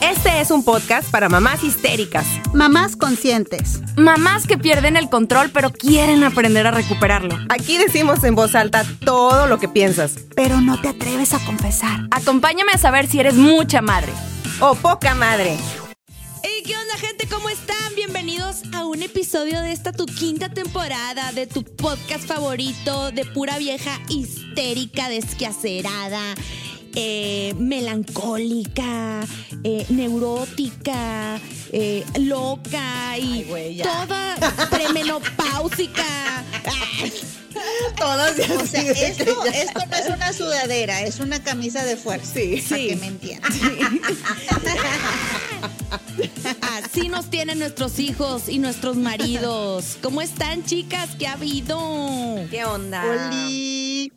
Este es un podcast para mamás histéricas, Mamás conscientes. Mamás que pierden el control pero quieren aprender a recuperarlo. Aquí decimos en voz alta todo lo que piensas. Pero no te atreves a confesar. Acompáñame a saber si eres mucha madre. O poca madre. Hey, ¿qué onda, gente? ¿Cómo están? Bienvenidos a un episodio de esta tu quinta temporada de tu podcast favorito de pura vieja histérica, desquacerada, eh, melancólica, eh, neurótica, eh, loca y Ay, güey, ya. toda premenopáusica. Ay, Todas y O así sea, de esto, no es una sudadera, es una camisa de fuerza. Sí. Para Sí. que me entiendan. Así nos tienen nuestros hijos y nuestros maridos. ¿Cómo están, chicas? ¿Qué ha habido? ¿Qué onda? Oli.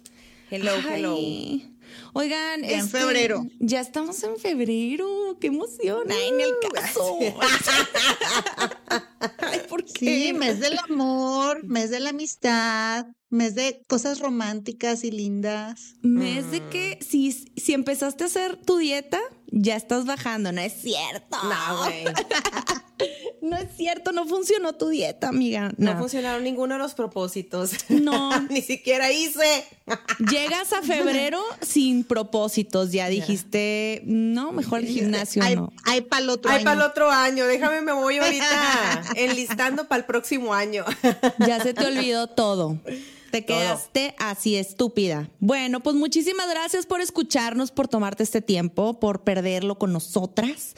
Hello, hello. Ay. Oigan, Ya en este, febrero. Ya estamos en febrero. ¡Qué emoción! Ay, en el caso. Ay, ¿por qué? Sí, mes del amor, mes de la amistad, mes de cosas románticas y lindas. Mes de que si, si empezaste a hacer tu dieta, ya estás bajando. No es cierto. No, güey. No es cierto, no funcionó tu dieta, amiga. No No. funcionaron ninguno de los propósitos. No. Ni siquiera hice. Llegas a febrero sin propósitos. Ya dijiste, no, mejor el gimnasio hay, no. hay para el otro año. para el otro año. Déjame, me voy ahorita enlistando para el próximo año. Ya se te olvidó todo. Te Todo. quedaste así estúpida. Bueno, pues muchísimas gracias por escucharnos, por tomarte este tiempo, por perderlo con nosotras.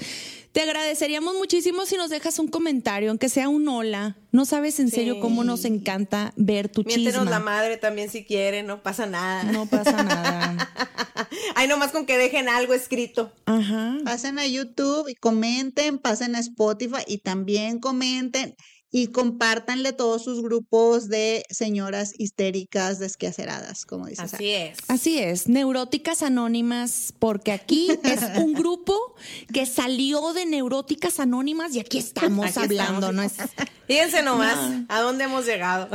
Te agradeceríamos muchísimo si nos dejas un comentario, aunque sea un hola. No sabes en serio cómo nos encanta ver tu Miéntenos la madre también si quieren, no pasa nada. No pasa nada. Ay, nomás con que dejen algo escrito. Ajá. Pasen a YouTube y comenten, pasen a Spotify y también comenten y compártanle todos sus grupos de señoras histéricas desquaceradas, como dices. Así es. Así es, Neuróticas Anónimas, porque aquí es un grupo que salió de Neuróticas Anónimas y aquí estamos Aquí hablando, estamos. ¿no es? Fíjense nomás a dónde hemos llegado.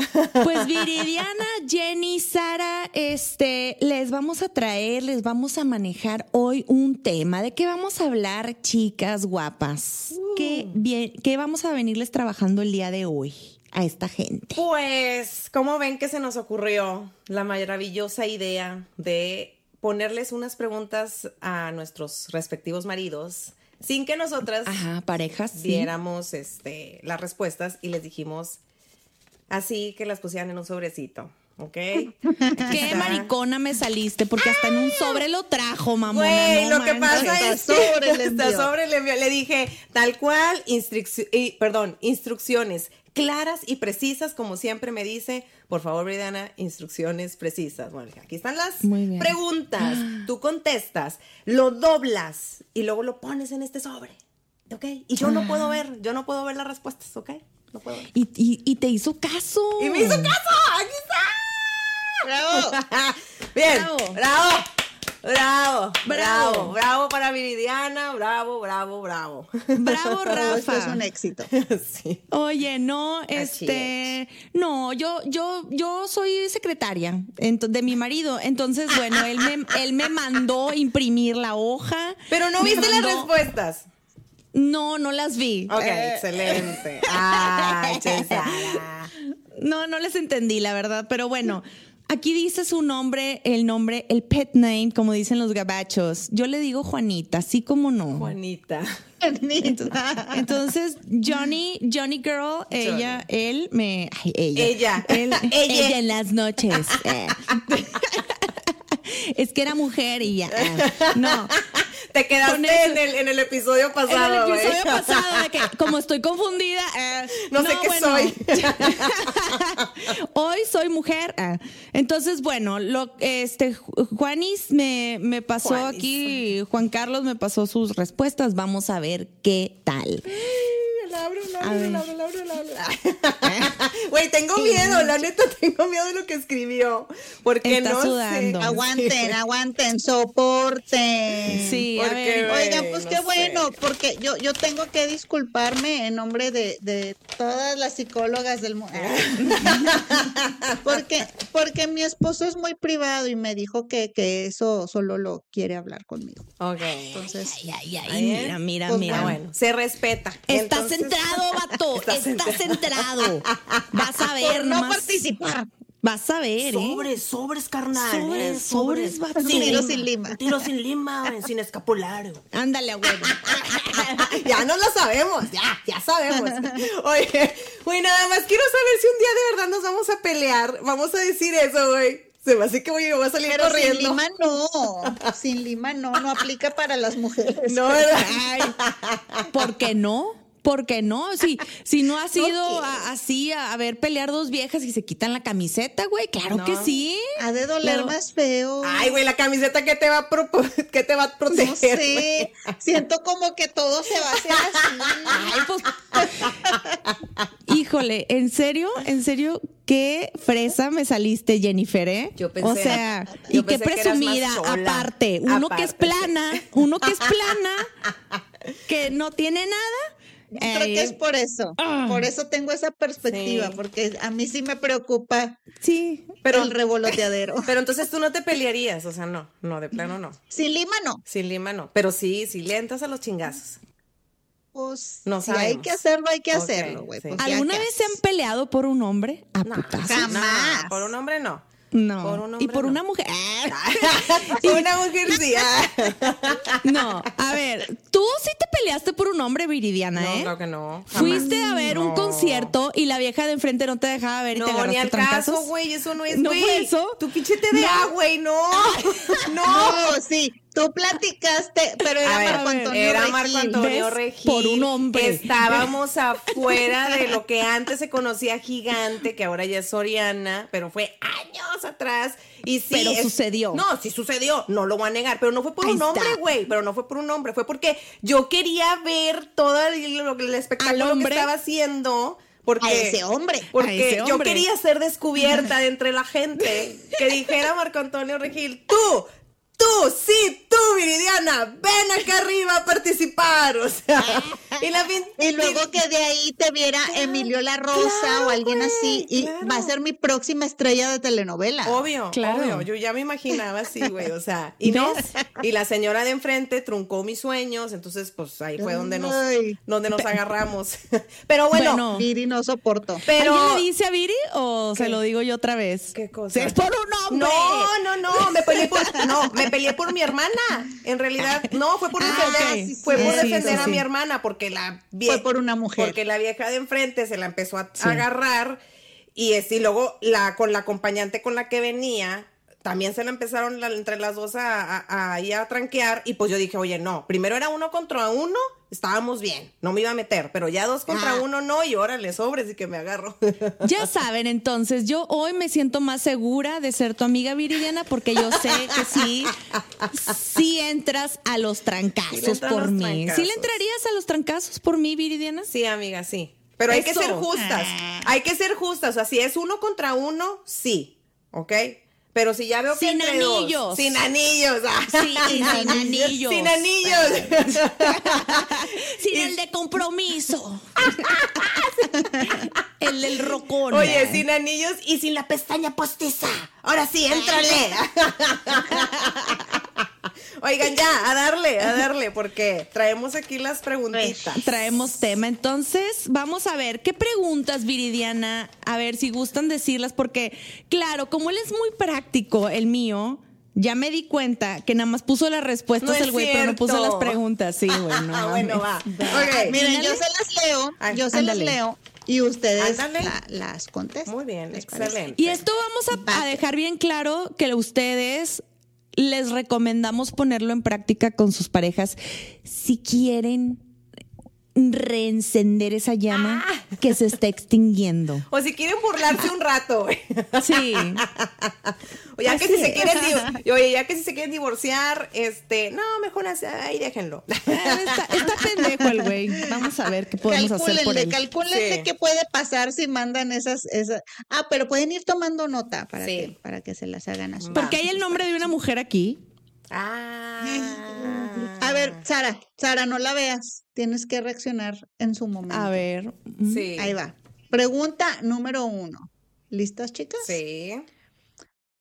Pues Viridiana, Jenny, Sara, este, les vamos a traer, les vamos a manejar hoy un tema. ¿De qué vamos a hablar, chicas guapas? ¿Qué, bien, ¿Qué vamos a venirles trabajando el día de hoy a esta gente? Pues, ¿cómo ven que se nos ocurrió la maravillosa idea de ponerles unas preguntas a nuestros respectivos maridos sin que nosotras Ajá, parejas. sí. viéramos este, las respuestas y les dijimos así que las pusieran en un sobrecito, ¿ok? Qué maricona me saliste, porque hasta en un sobre lo trajo, mamona. Güey, no lo que pasa es sobre que le hasta sobre le envió. Le dije, tal cual, y, perdón, instrucciones claras y precisas, como siempre me dice. Por favor, Bridiana, instrucciones precisas. Bueno, aquí están las preguntas. Tú contestas, lo doblas y luego lo pones en este sobre. ¿Ok? Y yo no puedo ver, yo no puedo ver las respuestas, ¿ok? No puedo ver. Y, y- y te hizo caso. Y me hizo caso, aquí está. ¡Bravo! Bien, Bravo. bravo. Bravo, bravo, Bravo. para Viridiana, bravo, bravo, bravo. Bravo, esto es Rafa. un éxito. sí. Oye, no, este, no, yo, yo, yo soy secretaria de mi marido, entonces, bueno, él me, él me mandó imprimir la hoja. Pero no viste las respuestas. No, no las vi. Ok, Eh, excelente. Ay, che, Sara. No, no les entendí, la verdad, pero bueno. Aquí dice su nombre, el nombre, el pet name, como dicen los gabachos. Yo le digo Juanita, así como no. Juanita. Entonces, Johnny, Johnny Girl, ella, él me. ay, ella. Ella. Él- Ella. ella en las noches. eh. es que era mujer y ya. eh. No. Te quedaste eso- en el, en el episodio En pasado, el güey. episodio pasado, de que como estoy confundida, eh, No sé qué soy. Hoy soy mujer. ah. Entonces, bueno, lo, este, Ju- Juanis me, me pasó Juanis. aquí, Juan Carlos me pasó sus respuestas. Vamos a ver qué tal. La ábrelo, A ábrelo, ver. ábrelo, ábrelo, ábrelo. Güey, tengo miedo, la neta, tengo miedo de lo que escribió. Porque Está no sudando. sé. Aguanten, aguanten, soporten. Sí, a Porque, ver. Oigan, pues no qué sé. bueno, porque yo, yo tengo que disculparme en nombre de, de todas las psicólogas del mundo. porque, porque mi esposo es muy privado y me dijo que, que eso solo lo quiere hablar conmigo. Ok. Entonces, Ay, ay, ay, mira, mira, pues, mira. Ah, bueno, se respeta. Estás Entonces- centrado, vato. Estás Estás, centrado. Vas a ver, por no nomás. participar. Vas a ver, ¿eh? Sobres, sobres, carnal. Sobres, eh, sobres, vato. Un tiro sin lima. Tiro sin lima, sin escapulario. Ándale, güey. ya no lo sabemos, ya, ya sabemos. Oye, güey, nada más quiero saber si un día de verdad nos vamos a pelear. Vamos a decir eso, güey. Se me hace que voy, a salir Pero sin corriendo. lima no, sin lima no, no aplica para las mujeres. No, ¿verdad? Ay, ¿por qué no? ¿Por qué no? Si, si no has ido Ok. a- así a, a ver pelear dos viejas y se quitan la camiseta, güey. Claro No. que sí. Ha de doler más feo. Ay, güey, la camiseta que te va a, pro- que te va a proteger. no sé, siento como que todo se va a hacer así. Ay, pues. Híjole, ¿en serio? ¿En serio? Qué fresa me saliste, Jennifer, ¿eh? Yo pensé- o sea, yo y qué presumida, aparte. Uno que es plana, uno que es plana, que no tiene nada. Creo eh, que es por eso. Ah. Por eso tengo esa perspectiva, Sí. porque a mí sí me preocupa Sí. Pero- el revoloteadero. Pero entonces tú no te pelearías, o sea, no, no, de plano no. Sin lima no. Sin lima no. Pero sí, sí le entras a los chingazos. Pues No si hay que hacerlo, hay que hacerlo, güey. sí. pues, ¿Alguna vez se han peleado por un hombre? A No, putazos. jamás. no, por un hombre no. No. Por un y hombre por no. una mujer. Una mujer sí. No. A ver, tú sí te peleaste por un hombre, Viridiana, No, ¿eh? creo que no. jamás. Fuiste a ver un No. concierto y la vieja de enfrente no te dejaba ver y te No, ni al trancazos. caso, güey, eso no es, ¿No güey. eso? Tu pinche TDA, güey, no. No. No, sí, tú platicaste, pero era ver, Marco Antonio era Regil. Marco Antonio. Regil. Por un hombre. Estábamos afuera de lo que antes se conocía Gigante, que ahora ya es Soriana, pero fue años atrás. Y sí, Pero es- sucedió. No, sí sucedió, no lo voy a negar, pero no fue por Ahí un hombre, güey, pero no fue por un hombre, fue porque yo quería ver todo el, lo- el espectáculo que estaba haciendo. Porque, A ese hombre. Porque ese yo quería ser descubierta de entre la gente. Que dijera Marco Antonio Regil, tú, tú, sí, tú, Viridiana, ven acá arriba a participar. O sea, y la fin- Y luego que de ahí te viera Emilio La Rosa claro, o alguien güey, así, y claro. va a ser mi próxima estrella de telenovela. Obvio, Claro. obvio. Yo ya me imaginaba así, güey. O sea, y no. Y la señora de enfrente truncó mis sueños. Entonces, pues ahí fue donde nos, Ay. donde nos agarramos. Pero bueno, Bueno, Viri no soporto. pero. ¿Alguien le dice a Viri o ¿Qué? se lo digo yo otra vez? ¿Qué cosa? Es por un hombre. No, no, no, me no, me peleé por mi hermana. En realidad, no, fue por Ah, defender, fue por defender sí, a mi hermana, porque la vie- Fue por una mujer. porque la vieja de enfrente se la empezó a agarrar y, es, y luego la con la acompañante con la que venía también se la empezaron la- entre las dos a, a, a tranquear y pues yo dije, oye, no, primero era uno contra uno, estábamos bien, no me iba a meter, pero ya dos contra Ah. uno no y órale, sobres y que me agarro. Ya saben, entonces, yo hoy me siento más segura de ser tu amiga Viridiana porque yo sé que sí, sí entras a los trancazos por los mí. trancazos. ¿Sí le entrarías a los trancazos por mí, Viridiana? Sí, amiga, sí. Pero hay que ser justas. Hay que ser justas. O sea, si es uno contra uno, sí. ¿Ok? Pero si ya veo que Sin entre dos- anillos. sin anillos. ah. Sí, sin anillos. Sin anillos. Sin el de compromiso. el del rocón. Oye, sin anillos y sin la pestaña postiza. Ahora sí, éntrale. Oigan, ya, a darle, a darle, porque traemos aquí las preguntitas. Traemos tema. Entonces, vamos a ver qué preguntas, Viridiana. A ver si gustan decirlas, porque, claro, como él es muy práctico, el mío. Ya me di cuenta que nada más puso las respuestas No el güey, pero no puso las preguntas. Sí, güey, no Ah, bueno, va. Ok. Miren, Ándale. yo se las leo, yo se ándale. las leo y ustedes la- las contestan. Muy bien, excelente. Y esto vamos a, a dejar bien claro que ustedes les recomendamos ponerlo en práctica con sus parejas si quieren reencender esa llama que se está extinguiendo. O si quieren burlarse un rato. güey. Sí. O ya que Así si se quieren oye, ya que si se quieren divorciar, este, no, mejor así, ahí déjenlo. Está, está pendejo el güey. Vamos a ver qué podemos hacer por Calcúlenle, él. calcúlenle Sí. qué puede pasar si mandan esas, esas. Ah, pero pueden ir tomando nota para, Sí. que, para que se las hagan a su Porque hay el nombre de una mujer aquí. Ah. A ver, Sara, Sara, no la veas. Tienes que reaccionar en su momento. A ver. Sí. Ahí va. Pregunta número uno. ¿Listas, chicas? Sí.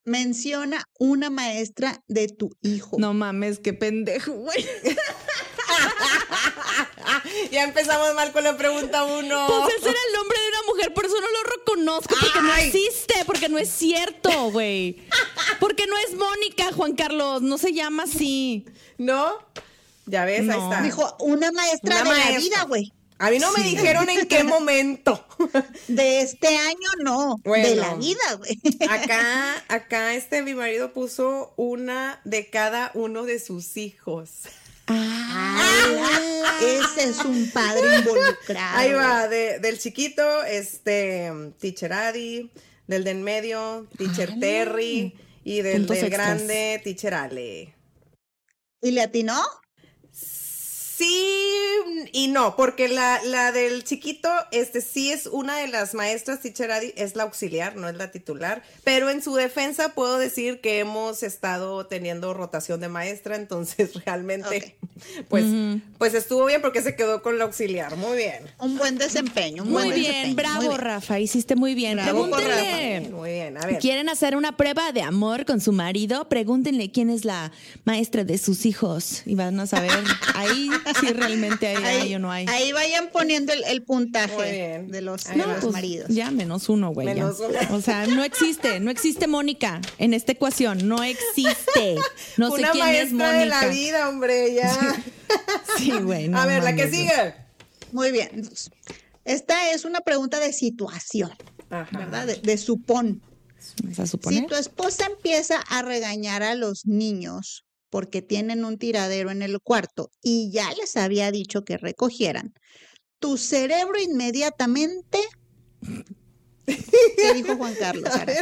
Menciona una maestra de tu hijo. No mames, qué pendejo, güey. Ya empezamos mal con la pregunta uno. Pues ese era el nombre de una mujer, por eso no lo reconozco, porque no existe, porque no es cierto, güey. Porque no es Mónica, Juan Carlos, no se llama así. ¿No? Ya ves, ahí está. Dijo una maestra Una de la vida, güey. A mí no me dijeron en qué momento. De este año no. De la vida, güey. Acá, acá este mi marido puso una de cada uno de sus hijos. Ah, ese es un padre involucrado. Ahí va, de- del chiquito, este, Teacher Adi, del de en medio, Teacher Terry, y del, del grande, Teacher Ale. ¿Y le atinó? Sí y no, porque la, la del chiquito, este sí es una de las maestras, Teacher Adi, es la auxiliar, no es la titular, pero en su defensa puedo decir que hemos estado teniendo rotación de maestra, entonces realmente, pues, pues estuvo bien porque se quedó con la auxiliar, muy bien. Un buen desempeño. Un Muy buen bien, desempeño, bravo, muy bien. Rafa, hiciste muy bien. Bravo Pregúntenle. Muy bien, a ver. ¿Quieren hacer una prueba de amor con su marido? Pregúntenle quién es la maestra de sus hijos y van a saber ahí si realmente hay, hay o no hay. ahí vayan poniendo el, puntaje de los, Ahí de va. los pues, maridos. Ya, menos uno, güey. Menos uno. O sea, no existe, no existe Mónica en esta ecuación, no existe. No sé Una quién es maestra Mónica. de la vida, hombre, ya. Sí, güey. no a ver, la que sigue. Muy bien. Esta es una pregunta de situación, Ajá. ¿verdad? De, de supón. ¿Vas a Si tu esposa empieza a regañar a los niños porque tienen un tiradero en el cuarto y ya les había dicho que recogieran, tu cerebro inmediatamente... ¿Qué dijo Juan Carlos? Sara?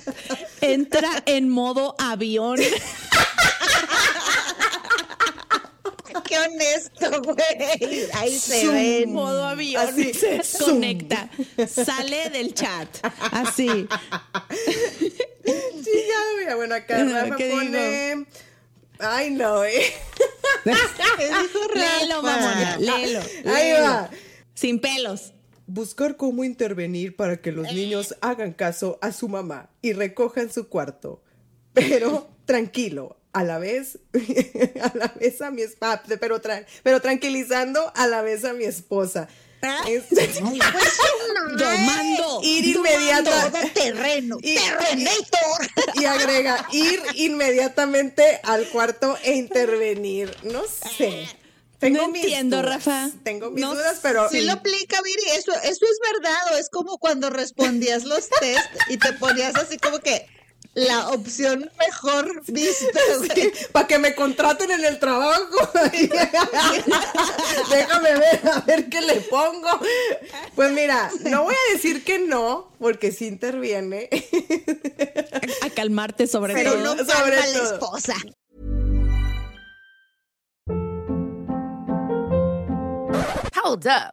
Entra en modo avión. Qué honesto, güey. Ahí se Zoom. ven. modo avión. Así, se zoom. conecta. Sale del chat. Así. Chingado, mira, bueno, acá Rafa ¿Qué pone. Ay, no, eh. ¿Qué dijo Léelo, mamona. Léelo. Ahí va. Sin pelos. Buscar cómo intervenir para que los niños hagan caso a su mamá y recojan su cuarto. Pero tranquilo, a la vez, a la vez a mi esposa, pero, tra- pero tranquilizando a la vez a mi esposa. Es- Domando. ir inmediata Todo terreno. Y- Terrenator. y agrega ir inmediatamente al cuarto e intervenir. No sé. Tengo No mis entiendo, dudas. Rafa. Tengo mis No dudas, pero Sí lo aplica, Viri, eso, eso es verdad, o es como cuando respondías los test y te ponías así como que la opción mejor vista, güey. para que me contraten en el trabajo. Déjame ver, a ver qué le pongo. Pues mira, no voy a decir que no, porque sí interviene. A calmarte sobre Pero todo. no sobre calma la todo. esposa. Hold up.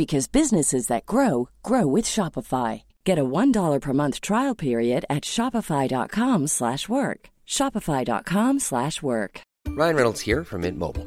because businesses that grow grow with Shopify. Get a $1 per month trial period at shopify.com/work. shopify.com/work. Ryan Reynolds here from Mint Mobile.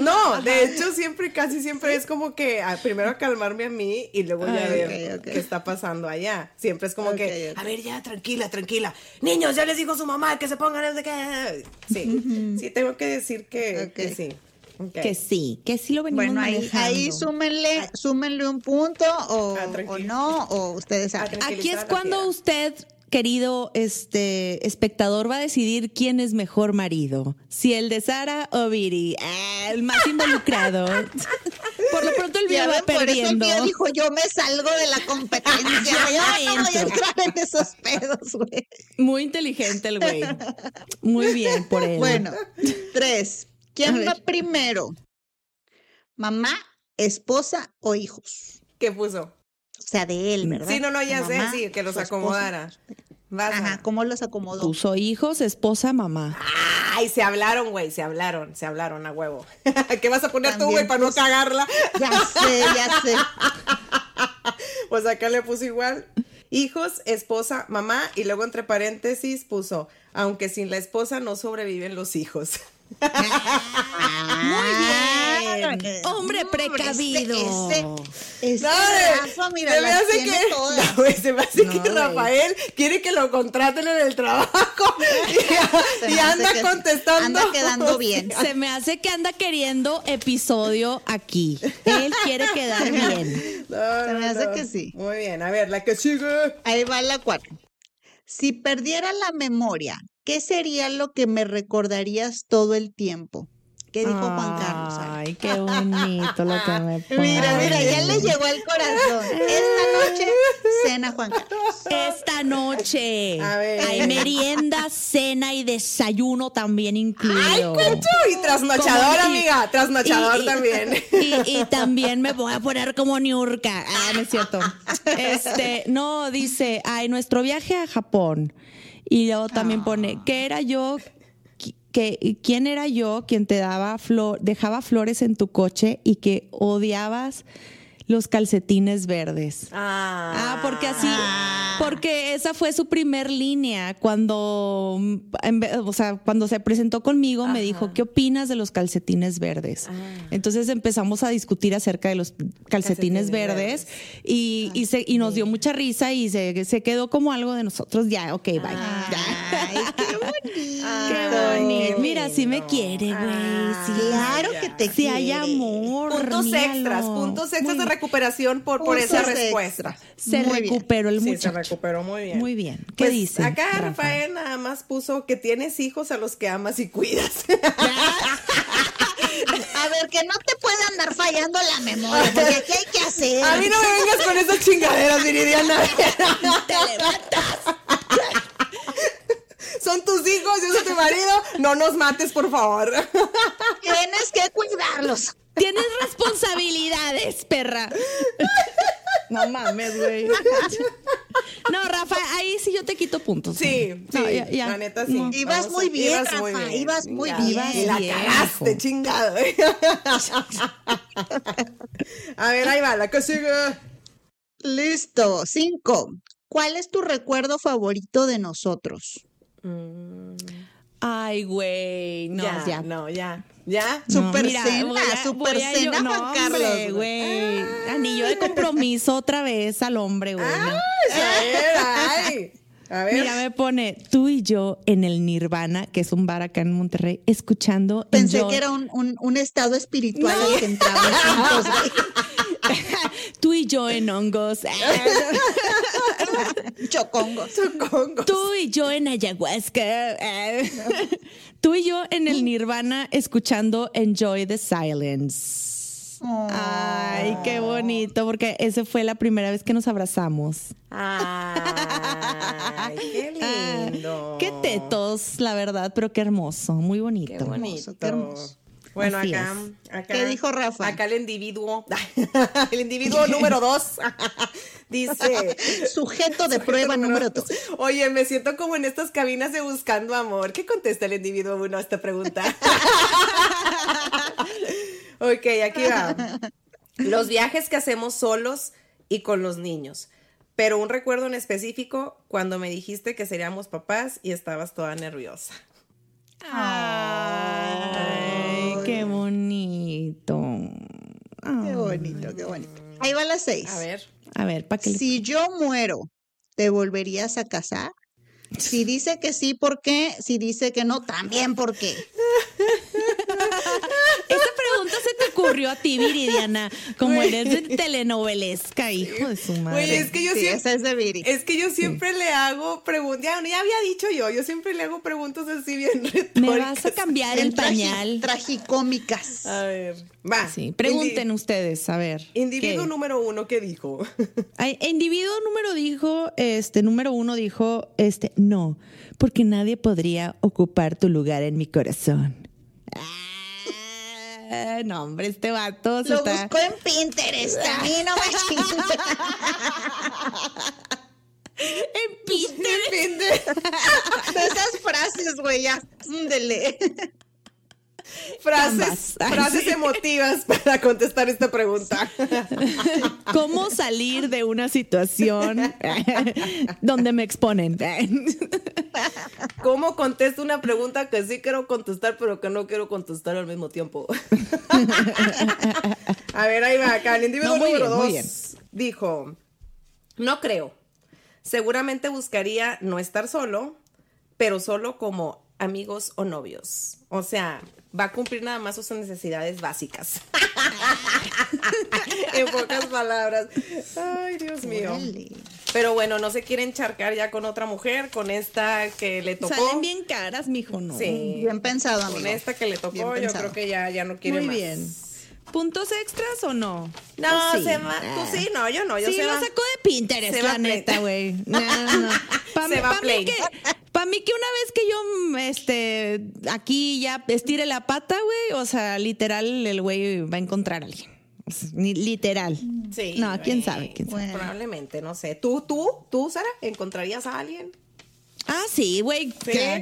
No, de hecho siempre, casi siempre es como que ah, primero a calmarme a mí y luego ya Ah, ver qué está pasando allá. Siempre es como que, a ver, ya, tranquila, tranquila. Niños, ya les dijo su mamá que se pongan de qué. Sí, sí, tengo que decir que, que sí. Que sí, que sí lo venimos Bueno, ahí, manejando. ahí súmenle, súmenle un punto o, Ah, no, o ustedes Ah, saben. Aquí es cuando usted, querido este espectador, va a decidir quién es mejor marido. Si el de Sara o Viri. Ah, el más involucrado. Por lo pronto el video va por eso el perdiendo. mío dijo, yo me salgo de la competencia. Yo no voy a entrar en esos pedos, güey. Muy inteligente el güey. Muy bien por él. Bueno, tres. ¿Quién va primero? ¿Mamá, esposa o hijos? ¿Qué puso? O sea, de él, ¿verdad? Sí, no, no, ya Mamá, sé, sí, que los acomodara. Vas Ajá, ¿cómo los acomodó? Puso hijos, esposa, mamá. Ay, se hablaron, güey, se hablaron, se hablaron a huevo. ¿Qué vas a poner tú, güey, para no puso- cagarla? Ya sé, ya sé. Pues acá le puso igual. Hijos, esposa, mamá, y luego entre paréntesis puso, aunque sin la esposa no sobreviven los hijos. Muy bien. Hombre precavido. Ese, ese, ese No, Rafa, mira, se me hace que, todas. no, güey, se me hace No, que güey. Rafael quiere que lo contraten en el trabajo y, anda que contestando. anda quedando bien. Se me hace que anda queriendo episodio aquí. Él quiere quedar bien. No, Se no, me hace no. que sí. Muy bien, a ver, la que sigue. Ahí va la cuatro. Si perdiera la memoria, ¿qué sería lo que me recordarías todo el tiempo? ¿Qué dijo Juan Carlos? Ay, qué bonito lo que me pone. Mira, mira, ya le llegó al corazón. Esta noche cena Juan Carlos. Esta noche A ver. hay merienda, cena y desayuno también ¡Ay, incluido. Cucho! Y trasnochador, Como- y- amiga. Trasnochador y- y- también. Y, y también me voy a poner como Niurka. Ah, no es cierto. Este, no, dice, ay, nuestro viaje a Japón. Y luego también pone, ¿qué era yo? Que, ¿Quién era yo quien te daba flor, dejaba flores en tu coche y que odiabas los calcetines verdes? Ah, porque así, porque esa fue su primer línea cuando, o sea, cuando se presentó conmigo me dijo, ¿qué opinas de los calcetines verdes? Entonces empezamos a discutir acerca de los calcetines, Calcetines verdes, y, y, se- y nos dio mucha risa y se, se quedó como algo de nosotros. Ya, ok, bye. Ya. Qué bonito. Qué bonito. Mira, sí me quiere, güey. Sí, Claro que te sí hay amor. Puntos míralo. extras, puntos extras Muy- de recuperación por, por esa extra. respuesta. Se Muy bien. recuperó el Sí, se muchacho. recuperó muy bien. Muy bien. ¿Qué Pues, dice? Acá Rafa? Rafael nada más puso que tienes hijos a los que amas y cuidas. A ver, que no te puede andar fallando la memoria, porque aquí hay que hacer. A mí no me vengas con esas chingaderas, Viridiana. te levantas. Son tus hijos, yo soy tu marido. No nos mates, por favor. Tienes que cuidarlos. Tienes responsabilidades, perra. No mames, güey. No, Rafa, ahí sí yo te quito puntos. Sí, sí, No, ya- ya. la neta sí. No. Ibas muy bien, ibas muy Rafa, bien. ibas muy Ya, bien. Y la Bien, cagaste, chingado. A ver, ahí va, la que sigue. Listo. Cinco. ¿Cuál es tu recuerdo favorito de nosotros? Ay, güey. No, ya, ya. no, ya. ¿Ya? No, Super mira, cena, a- super cena, yo- no, Juan Carlos. hombre, güey. Anillo de compromiso otra vez al hombre, güey. no. A ver, ay. A ver. Mira, me pone tú y yo en el Nirvana, que es un bar acá en Monterrey, escuchando. Pensé que era un, un, un estado espiritual al que entraban juntos. Tú y yo en hongos. Chocongos. Congos. Tú y yo en ayahuasca. Tú y yo en el Nirvana escuchando Enjoy the Silence. Ay, qué bonito, porque esa fue la primera vez que nos abrazamos. Ay, qué lindo. Qué tetos, la verdad, pero qué hermoso, muy bonito. Qué bonito. Hermoso, qué hermoso. Bueno, Así acá, acá. ¿Qué dijo Rafa? Acá el individuo. el individuo número dos. dice. Sujeto de prueba número dos. Oye, me siento como en estas cabinas de buscando amor. ¿Qué contesta el individuo uno a esta pregunta? ok, aquí va. Los viajes que hacemos solos y con los niños. Pero un recuerdo en específico cuando me dijiste que seríamos papás y estabas toda nerviosa. Ay, qué bonito. Qué bonito, qué bonito. Ahí va la seis. A ver. A ver, ¿para qué le- Si yo muero, ¿te volverías a casar? Si dice que sí, ¿por qué? Si dice que no, también, ¿por qué? pregunta se te ocurrió a ti, Viridiana, como eres de telenovelesca, hijo de su madre. Oye, es que yo Sí, siempre, esa es de Viri. es que yo siempre le hago preguntas, ya, ya había dicho yo, yo siempre le hago preguntas así bien retóricas. Me vas a cambiar el tragi- pañal. Tragicómicas. A ver, va. Sí, pregunten Indi- ustedes, a ver. individuo ¿qué? número uno, ¿qué dijo? Ay, individuo número dijo, este, número uno dijo, este, no, porque nadie podría ocupar tu lugar en mi corazón. Ah, no, hombre, este vato se Lo está. buscó en Pinterest. A mí no me. En Pinterest. De esas frases, güey, ya. Ándele. Frases, frases emotivas para contestar esta pregunta. ¿Cómo salir de una situación donde me exponen? ¿Cómo contesto una pregunta que sí quiero contestar, pero que no quiero contestar al mismo tiempo? A ver, ahí va acá. El individuo No, número bien, dos bien. dijo: No creo. Seguramente buscaría no estar solo, pero solo como amigos o novios. O sea, va a cumplir nada más sus necesidades básicas. en pocas palabras. Ay, Dios mío. Pero bueno, no se quiere encharcar ya con otra mujer, con esta que le tocó. Salen bien caras, mijo, ¿no? Sí. Bien pensado, amigo. Con esta que le tocó, yo creo que ya, ya no quiere Muy más. bien. ¿Puntos extras o no? No, ¿O sí? se va. Tú sí, no, yo no. Yo sí, se lo va. sacó de Pinterest, Se la neta, güey. No, no, no. Pa' Se mí- va pa' mí que, pa' mí que una vez que yo, este, aquí ya estire la pata, güey, o sea, literal, el güey va a encontrar a alguien. Literal. Sí. No, quién sabe, quién sabe. Bueno. Probablemente, no sé. ¿Tú, tú, tú, Sara, encontrarías a alguien? Ah, sí, güey.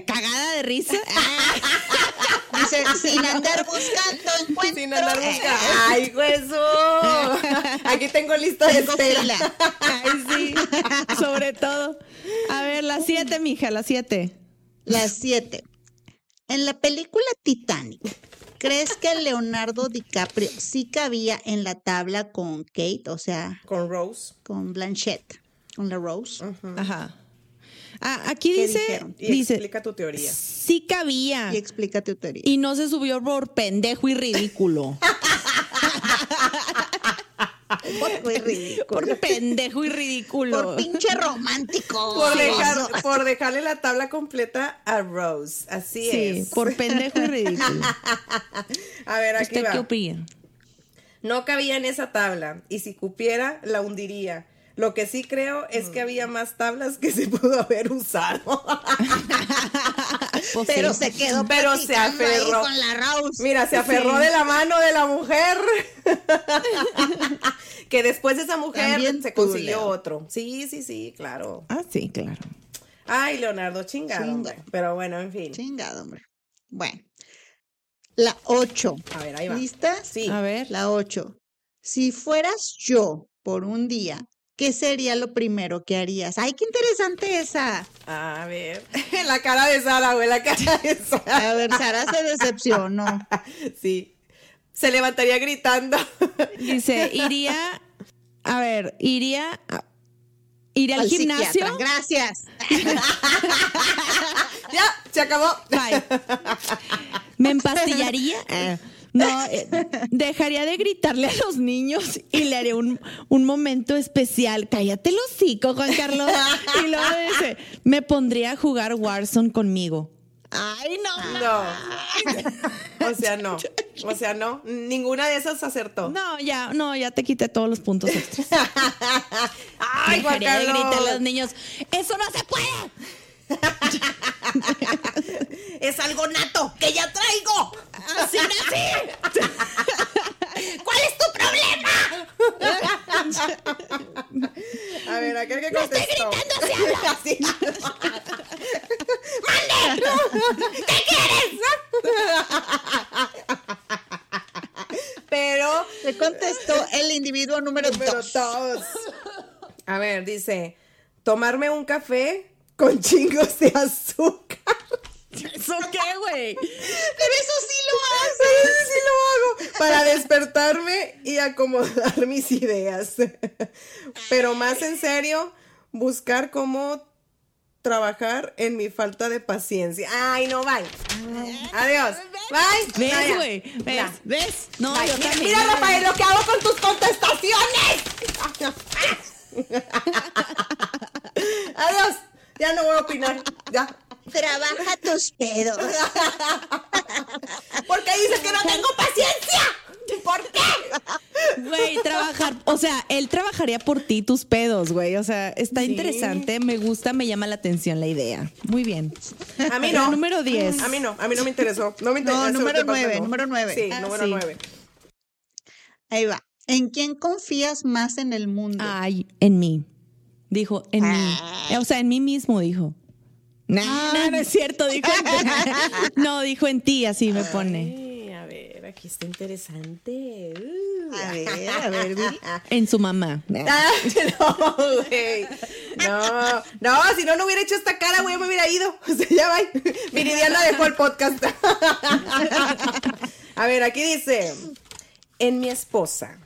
Cagada de risa. Dice, sin andar buscando encuentro. Sin andar buscando. ¡Ay, hueso! Aquí tengo lista de espera. Ay, sí. Sobre todo. A ver, las siete, mija, las siete. Las siete. En la película Titanic, ¿crees que Leonardo DiCaprio sí cabía en la tabla con Kate? O sea, Con Rose. con Blanchett, con la Rose. Ajá. Ah, aquí ¿Qué dice, dijeron? Y dice, explica tu teoría. sí cabía Y explica tu teoría. y no se subió por pendejo y ridículo. Muy ridículo. por pendejo y ridículo. Por pinche romántico. Por, dejar, por dejarle la tabla completa a Rose. Así sí, es. por pendejo y ridículo. A ver, aquí ¿Usted va. qué opina? No cabía en esa tabla y si cupiera la hundiría. Lo que sí creo es que había más tablas que se pudo haber usado. Pues Pero sí. se quedó Pero se aferró. con la. Mira, se aferró de la mano de la mujer. que después de esa mujer También se consiguió Leo. otro. Sí, sí, sí, claro. Ah, sí, claro. Ay, Leonardo, chingado. Chinga. hombre. Pero bueno, en fin. Chingado, hombre. Bueno. La 8. A ver, ahí va. ¿Listas? Sí. A ver. La 8. Si fueras yo por un día, ¿qué sería lo primero que harías? ¡Ay, qué interesante esa! A ver. la cara de Sara, güey, la cara de Sara. A ver, Sara se decepcionó. Sí. Se levantaría gritando. Dice, iría, a ver, iría, a- iría al, Al gimnasio. psiquiatra. Gracias. ya, se acabó. Bye. Me empastillaría. No, eh, dejaría de gritarle a los niños y le haría un, un momento especial. Cállate el hocico, Juan Carlos. Y luego dice, me pondría a jugar Warzone conmigo. Ay, no. No. O sea, no. O sea, no. Ninguna de esas acertó. No, ya, no, ya te quité todos los puntos extras. Ay, Dejaría de Juan Carlos. gritar a los niños, ¡eso no se puede! Es algo nato que ya traigo. ¡Así nací! ¿Cuál es tu problema? A ver, aquel que contestó. Así. ¡Mande! ¿Qué quieres? Pero Le contestó el individuo número Número dos. dos. A ver, dice, tomarme un café con chingos de azúcar. ¿Eso qué, güey? Pero eso sí lo hace. Pero sí lo hago para despertarme y acomodar mis ideas. Pero más en serio, buscar cómo trabajar en mi falta de paciencia. Ay, no, bye. Adiós. Bye. ¿Ves, güey? ¿Ves? ¿Ves? No, yo Mira, también. mira, Rafael, lo que hago con tus contestaciones. Adiós. Ya no voy a opinar. Ya. Trabaja tus pedos. ¿Por qué dices que no tengo paciencia? ¿Por qué? Güey, trabajar, o sea, él trabajaría por ti tus pedos, güey. O sea, está Sí. interesante, me gusta, me llama la atención la idea. Muy bien. A mí La no. número 10. A mí no, a mí no me interesó. No me No, interesó. número ¿qué pasa? nueve, No. número nueve. Sí, Ah, número sí. nueve. Ahí va. ¿En quién confías más en el mundo? Ay, en mí. Dijo, en Ah. mí. O sea, en mí mismo dijo. No, no, no es cierto, dijo. en- no, dijo en ti, así me pone. Ay, a ver, aquí está interesante. Uh. A ver, a ver, Viri. En su mamá. Ah, no, güey. No, no, si no, no hubiera hecho esta cara, güey, me hubiera ido. O sea, ya va. Viridiana dejó el podcast. A ver, aquí dice: En mi esposa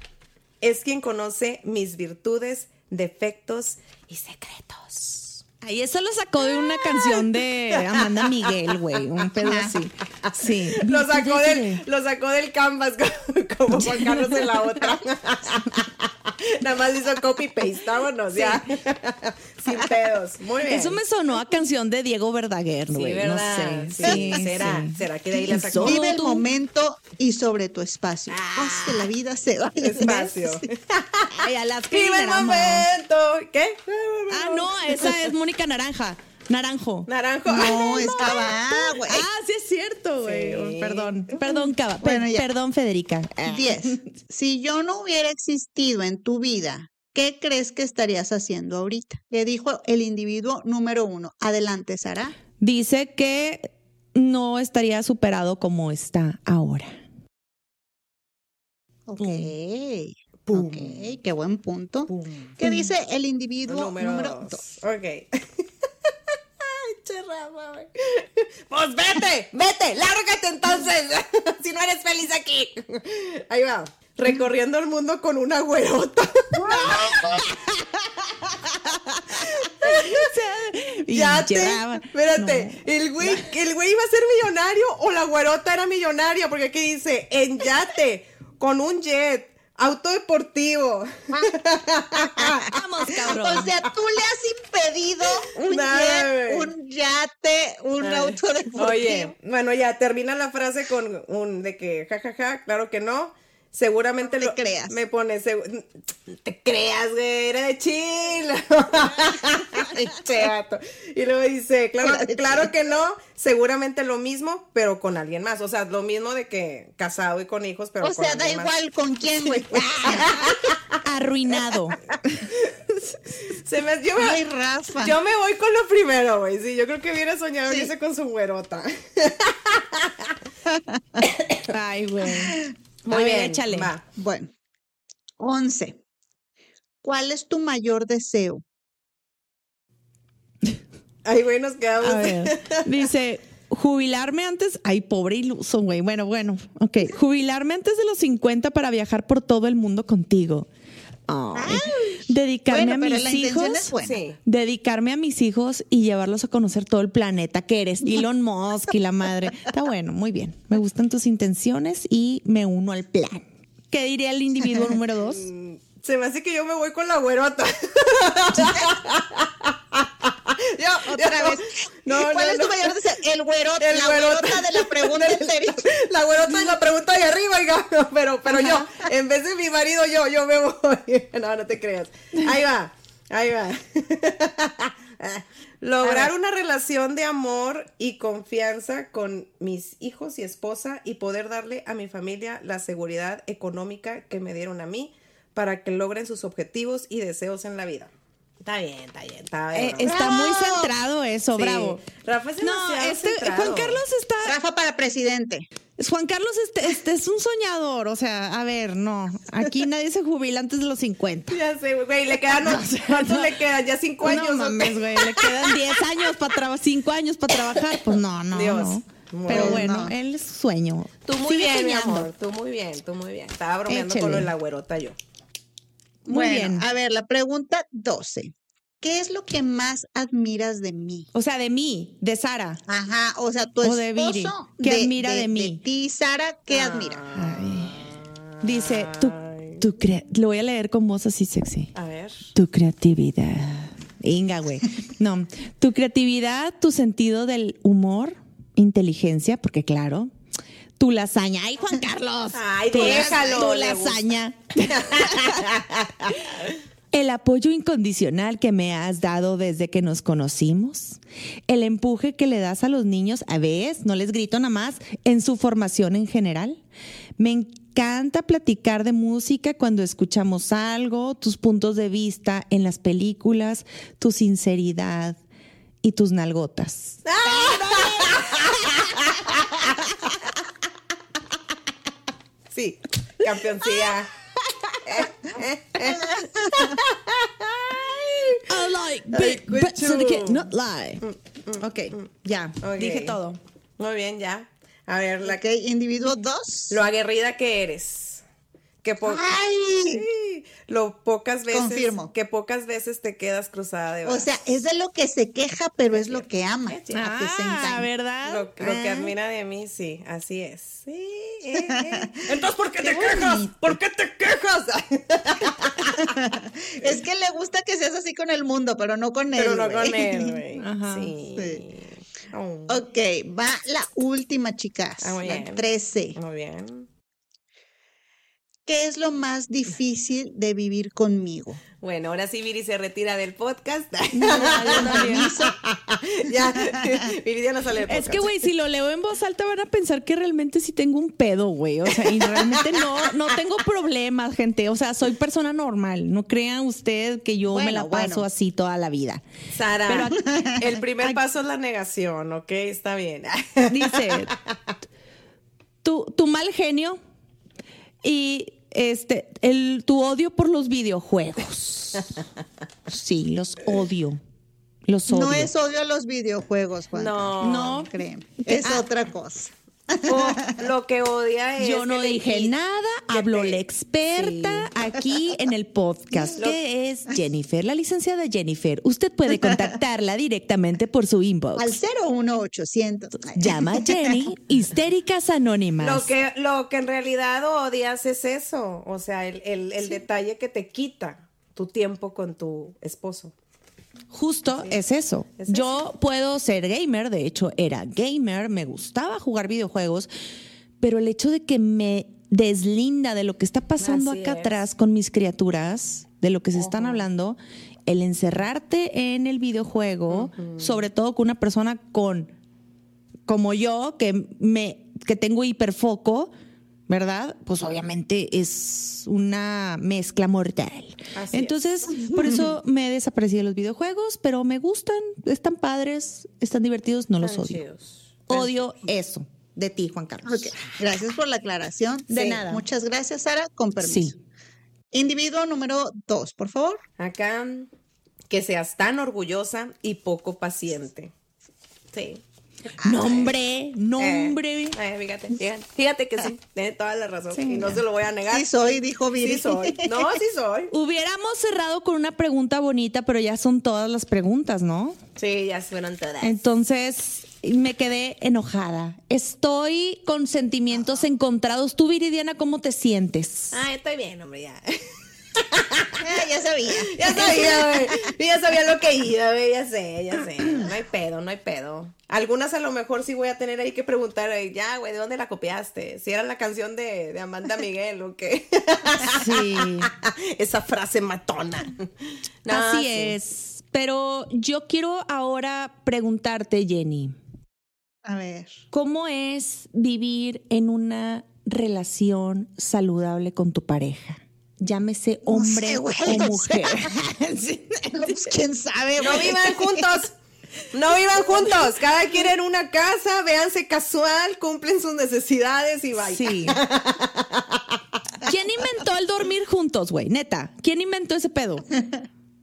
es quien conoce mis virtudes, defectos y secretos. Ay, eso lo sacó de una canción de Amanda Miguel, güey. Un pedo así. Sí. Lo sacó del, lo sacó del canvas como Juan Carlos en la otra. Nada más hizo copy paste, vámonos ya. Sin pedos. Muy bien. Eso me sonó a canción de Diego Verdaguer, Sí, güey. ¿verdad? No sé. Sí, Sí, ¿será? sí. ¿Será que de ahí la sacó? Vive el momento y sobre tu espacio. Haz que la vida se vaya. Espacio. Ay, a las que Vive el momento. ¿Qué? Ah, no, esa es Mónica Naranja. Naranjo. Naranjo. No, Ay, es Cava, güey. Ah, sí es cierto, güey. Sí. Oh, Perdón, perdón, Cava. Bueno, Per- ya. Perdón, Federica. 10. Si yo no hubiera existido en tu vida, ¿qué crees que estarías haciendo ahorita? Le dijo el individuo número uno. Adelante, Sara. Dice que no estaría superado como está ahora. Ok. Pum. Ok, qué buen punto. Pum. ¿Qué dice el individuo Número, número, dos. dos? Ok. Rafa, güey. Pues vete, vete, lárgate entonces. si no eres feliz aquí. Ahí va. Recorriendo el mundo con una güerota. Ya te, espérate, el güey, el güey iba a ser millonario o la güerota era millonaria, porque aquí dice, en yate, con un jet, auto deportivo. Vamos, cabrón. O sea, tú le has impedido un jet, un yate, un Ay, auto deportivo. Oye, bueno, ya termina la frase con un de que jajaja, claro que no. Seguramente No te lo creas. me pone te creas, güey, era de vato. y luego dice, claro, claro que no, seguramente lo mismo, pero con alguien más. O sea, lo mismo de que casado y con hijos, pero o con sea, da más. igual con quién, güey. Arruinado. Se me, yo, me, Ay, Rafa. yo me voy con lo primero, güey. Sí, yo creo que hubiera soñado Sí. irse con su güerota. Ay, güey. Muy bien, échale. va. Bueno, 11. ¿Cuál es tu mayor deseo? Ay, güey, nos quedamos. A ver, dice, jubilarme antes, ay, pobre iluso, güey. Bueno, bueno, ok. Jubilarme antes de los 50 para viajar por todo el mundo contigo. Dedicarme Bueno, a mis hijos. Dedicarme a mis hijos y llevarlos a conocer todo el planeta que eres Elon Musk y la madre. Está bueno, muy bien. Me gustan tus intenciones y me uno al plan. ¿Qué diría el individuo número dos? Se me hace que yo me voy con la güerota. yo, Otra vez. No, ¿Cuál no, es tu mayor deseo? El güerota, El la güerota. güerota de la pregunta anterior. La güerota de la pregunta de arriba, oiga. Pero, pero yo, en vez de mi marido, yo, yo me voy. No, no te creas. Ahí va, ahí va. Lograr una relación de amor y confianza con mis hijos y esposa y poder darle a mi familia la seguridad económica que me dieron a mí para que logren sus objetivos y deseos en la vida. Está bien, está bien, está bien. Eh, está muy centrado eso, Sí. bravo. Rafa es No, este centrado. Juan Carlos está Rafa para presidente. Juan Carlos este, este es un soñador, o sea, a ver, no, aquí nadie se jubila antes de los 50. Ya sé, güey, le quedan, ¿cuántos le quedan? Ya cinco años. No mames, güey, le quedan 10 años para trabajar, 5 años para trabajar, pues no, no, Dios. no. Bueno. Pero bueno, él es su sueño. Tú muy Sigue bien, mi amor, tú muy bien, tú muy bien. Estaba bromeando Échele. con lo de la güerota yo. Muy Bueno, bien. A ver, la pregunta 12. ¿Qué es lo que más admiras de mí? O sea, de mí, de Sara. Ajá, o sea, tu O esposo. de Viri. ¿Qué admira de mí? ti, Sara, ¿qué admira? Ay. Dice, tu crea- lo voy a leer con voz así sexy. A ver. Tu creatividad. Inga, güey. No, tu creatividad, tu sentido del humor, inteligencia, porque claro, tu lasaña. ¡Ay, Juan Carlos! Ay, Tu- déjalo, Tu lasaña. El apoyo incondicional que me has dado desde que nos conocimos. El empuje que le das a los niños, a veces, no les grito nada más, en su formación en general. Me encanta platicar de música cuando escuchamos algo, tus puntos de vista en las películas, tu sinceridad y tus nalgotas. Sí, campeoncilla. I like big good butts and I too. not lie. Ok, ya, Ok. dije todo. Muy bien, ya. A ver, la, Ok, individuo 2. lo aguerrida que eres. Que po- ¡Ay! Sí, lo pocas veces Confirmo. que pocas veces te quedas cruzada de O brazos. sea, es de lo que se queja, pero es lo que ama. Ah. ¿verdad? Lo, lo que Ah. admira de mí, sí, así es. Sí, eh, eh. Entonces, ¿por qué, Qué te quejas? ¿Por qué te quejas? Es que le gusta que seas así con el mundo, pero no con él. Pero no con él, güey. Sí. Sí. Oh, Ok, va la última, chicas. Ah, muy la bien. 13. Muy bien. ¿Qué es lo más difícil de vivir conmigo? Bueno, ahora sí Viri se retira del podcast. Permiso. ya, Viri ya no sale del podcast. Es que, güey, si lo leo en voz alta van a pensar que realmente sí tengo un pedo, güey. O sea, y realmente no, no tengo problemas, gente. O sea, soy persona normal. No crean usted que yo me Bueno, la paso bueno. así toda la vida. Sara, Pero el primer paso es la negación, ¿ok? Está bien. Dice, tu, tu mal genio y este el, tu odio por los videojuegos. Sí, los odio. Los odio. No es odio a los videojuegos, Juan. No. No. Créeme. Es Ah. otra cosa. O lo que odia es. Yo no dije nada, habló te- la experta Sí. aquí en el podcast, Lo- que es Jennifer, la licenciada Jennifer. Usted puede contactarla directamente por su inbox. Al 01800. Llama a Jenny, Histéricas Anónimas. Lo que, lo que en realidad odias es eso. O sea, el, el- el detalle que te quita tu tiempo con tu esposo. Justo es eso. Es Yo puedo ser gamer, de hecho era gamer, me gustaba jugar videojuegos, pero el hecho de que me deslinda de lo que está pasando Así acá es. atrás con mis criaturas, de lo que se están hablando, el encerrarte en el videojuego, sobre todo con una persona con como yo que me que tengo hiperfoco, ¿verdad? Pues obviamente es una mezcla mortal. Así es. Entonces, por eso me desaparecí de los videojuegos, pero me gustan, están padres, están divertidos, no los odio. chidos. Odio eso de ti, Juan Carlos. Ok, Gracias por la aclaración. De Sí. nada. Muchas gracias, Sara. Con permiso. Sí. Individuo número 2, por favor. Acá, que seas tan orgullosa y poco paciente. Sí. Nombre, nombre. Eh, eh, fíjate, fíjate, fíjate que sí, tiene toda la razón. y no se lo voy a negar. Sí soy, dijo Viri. Sí soy. No, sí soy. Hubiéramos cerrado con una pregunta bonita, pero ya son todas las preguntas, ¿no? Sí, ya fueron todas. Entonces me quedé enojada. Estoy con sentimientos encontrados. Tú, Viridiana, ¿cómo te sientes? Ah, estoy bien, hombre, ya. Ah, ya sabía. Ya sabía, güey. Ya sabía lo que iba, güey. Ya sé, ya sé. No hay pedo, no hay pedo. Algunas a lo mejor sí voy a tener ahí que preguntar, ya, güey, ¿de dónde la copiaste? Si era la canción de, de Amanda Miguel o qué. Sí. Esa frase matona. No, Así sí. es. Pero yo quiero ahora preguntarte, Jenny, A ver. ¿cómo es vivir en una relación saludable con tu pareja? Llámese No hombre sé, güey, o mujer. Pues, ¿Quién sabe? No vivan juntos. No vivan juntos. Cada quien en una casa, véanse casual, cumplen sus necesidades y vaya. Sí. ¿Quién inventó el dormir juntos, güey? Neta, ¿quién inventó ese pedo?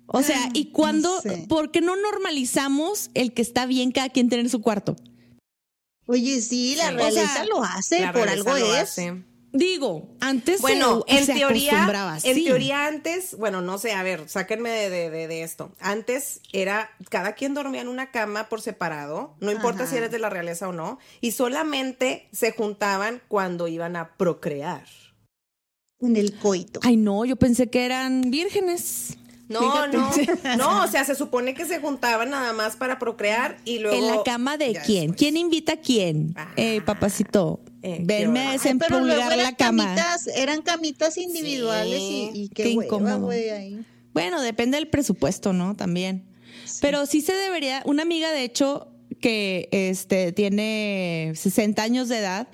O sea, ¿y cuándo? No sé. ¿Por qué no normalizamos el que está bien cada quien tener su cuarto? Oye, sí, la Sí. realeza O sea, lo hace, La por algo lo es. hace. Digo, antes Bueno, se, en se teoría, acostumbraba en teoría antes, bueno, no sé, a ver, sáquenme de, de- de- de esto. Antes era, cada quien dormía en una cama por separado, no importa Ajá. si eres de la realeza o no, y solamente se juntaban cuando iban a procrear. En el coito. Ay, no, yo pensé que eran vírgenes. No, Fíjate. no, no, o sea, se supone que se juntaban nada más para procrear y luego... ¿En la cama de quién? después. ¿Quién invita a quién? Ah. eh, papacito, Eh, venme a desempulgar la cama. camitas, eran camitas individuales Sí, y, y qué qué, hueva, incómodo. ahí. Bueno, depende del presupuesto, ¿no? También. Pero sí se debería, una amiga de hecho que este tiene 60 años de edad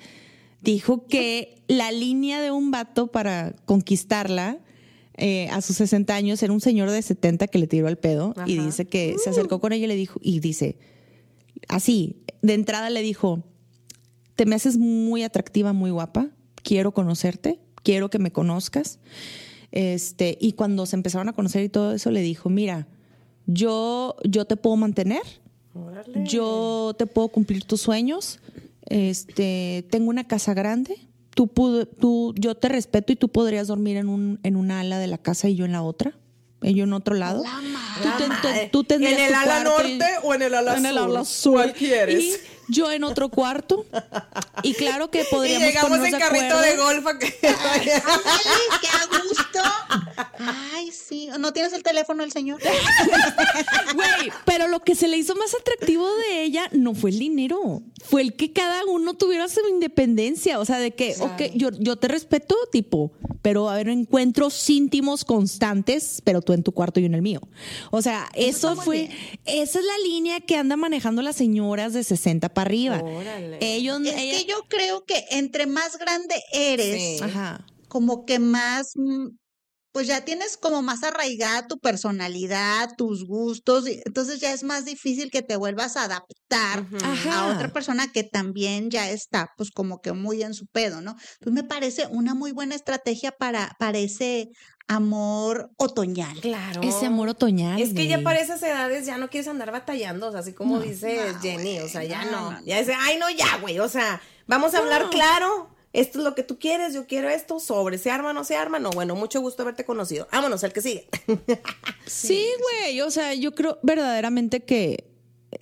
dijo que la línea de un vato para conquistarla eh, a sus 60 años era un señor de 70 que le tiró al pedo y dice que se acercó con ella y le dijo y dice así, de entrada le dijo, "Te me haces muy atractiva, muy guapa, quiero conocerte, quiero que me conozcas." Este, y cuando se empezaron a conocer y todo eso, le dijo, mira, yo, yo te puedo mantener, Órale. yo te puedo cumplir tus sueños, este, tengo una casa grande, tú, pudo- tú, yo te respeto y tú podrías dormir en, un, en una ala de la casa y yo en la otra, y yo en otro lado. Tú, te- madre. tú tendrías ¿En el ala y- norte o en el ala en el sur? ala sur. ¿Cuál quieres? Y yo en otro cuarto. Y claro que Y podríamos llegamos ponernos en de carrito acuerdo. de golf a que- Ándale, qué a gusto. Ay, sí. ¿No tienes el teléfono del señor? Güey, pero lo que se le hizo más atractivo de ella no fue el dinero, fue el que cada uno tuviera su independencia, o sea, de que, ok, yo, yo te respeto, tipo, pero a ver, encuentros íntimos constantes, pero tú en tu cuarto y yo en el mío. O sea, eso, fue, bien. esa es la línea que anda manejando las señoras de 60 para arriba. Órale. Ellos, Es ella- que yo creo que entre más grande eres, Sí. Como que más, mm, pues ya tienes como más arraigada tu personalidad, tus gustos, y entonces ya es más difícil que te vuelvas a adaptar a otra persona que también ya está, pues como que muy en su pedo, ¿no? Entonces me parece una muy buena estrategia para, para ese amor otoñal. Claro. Ese amor otoñal. Es que ya para esas edades ya no quieres andar batallando, o sea, así como dice Jenny, o sea, ya no, ya dice, ay no, ya, güey, o sea, vamos a hablar claro, esto es lo que tú quieres, yo quiero esto, sobre, ¿se arma o no se arma? No, bueno, mucho gusto haberte conocido, vámonos, el que sigue. Sí, güey, o sea, yo creo verdaderamente que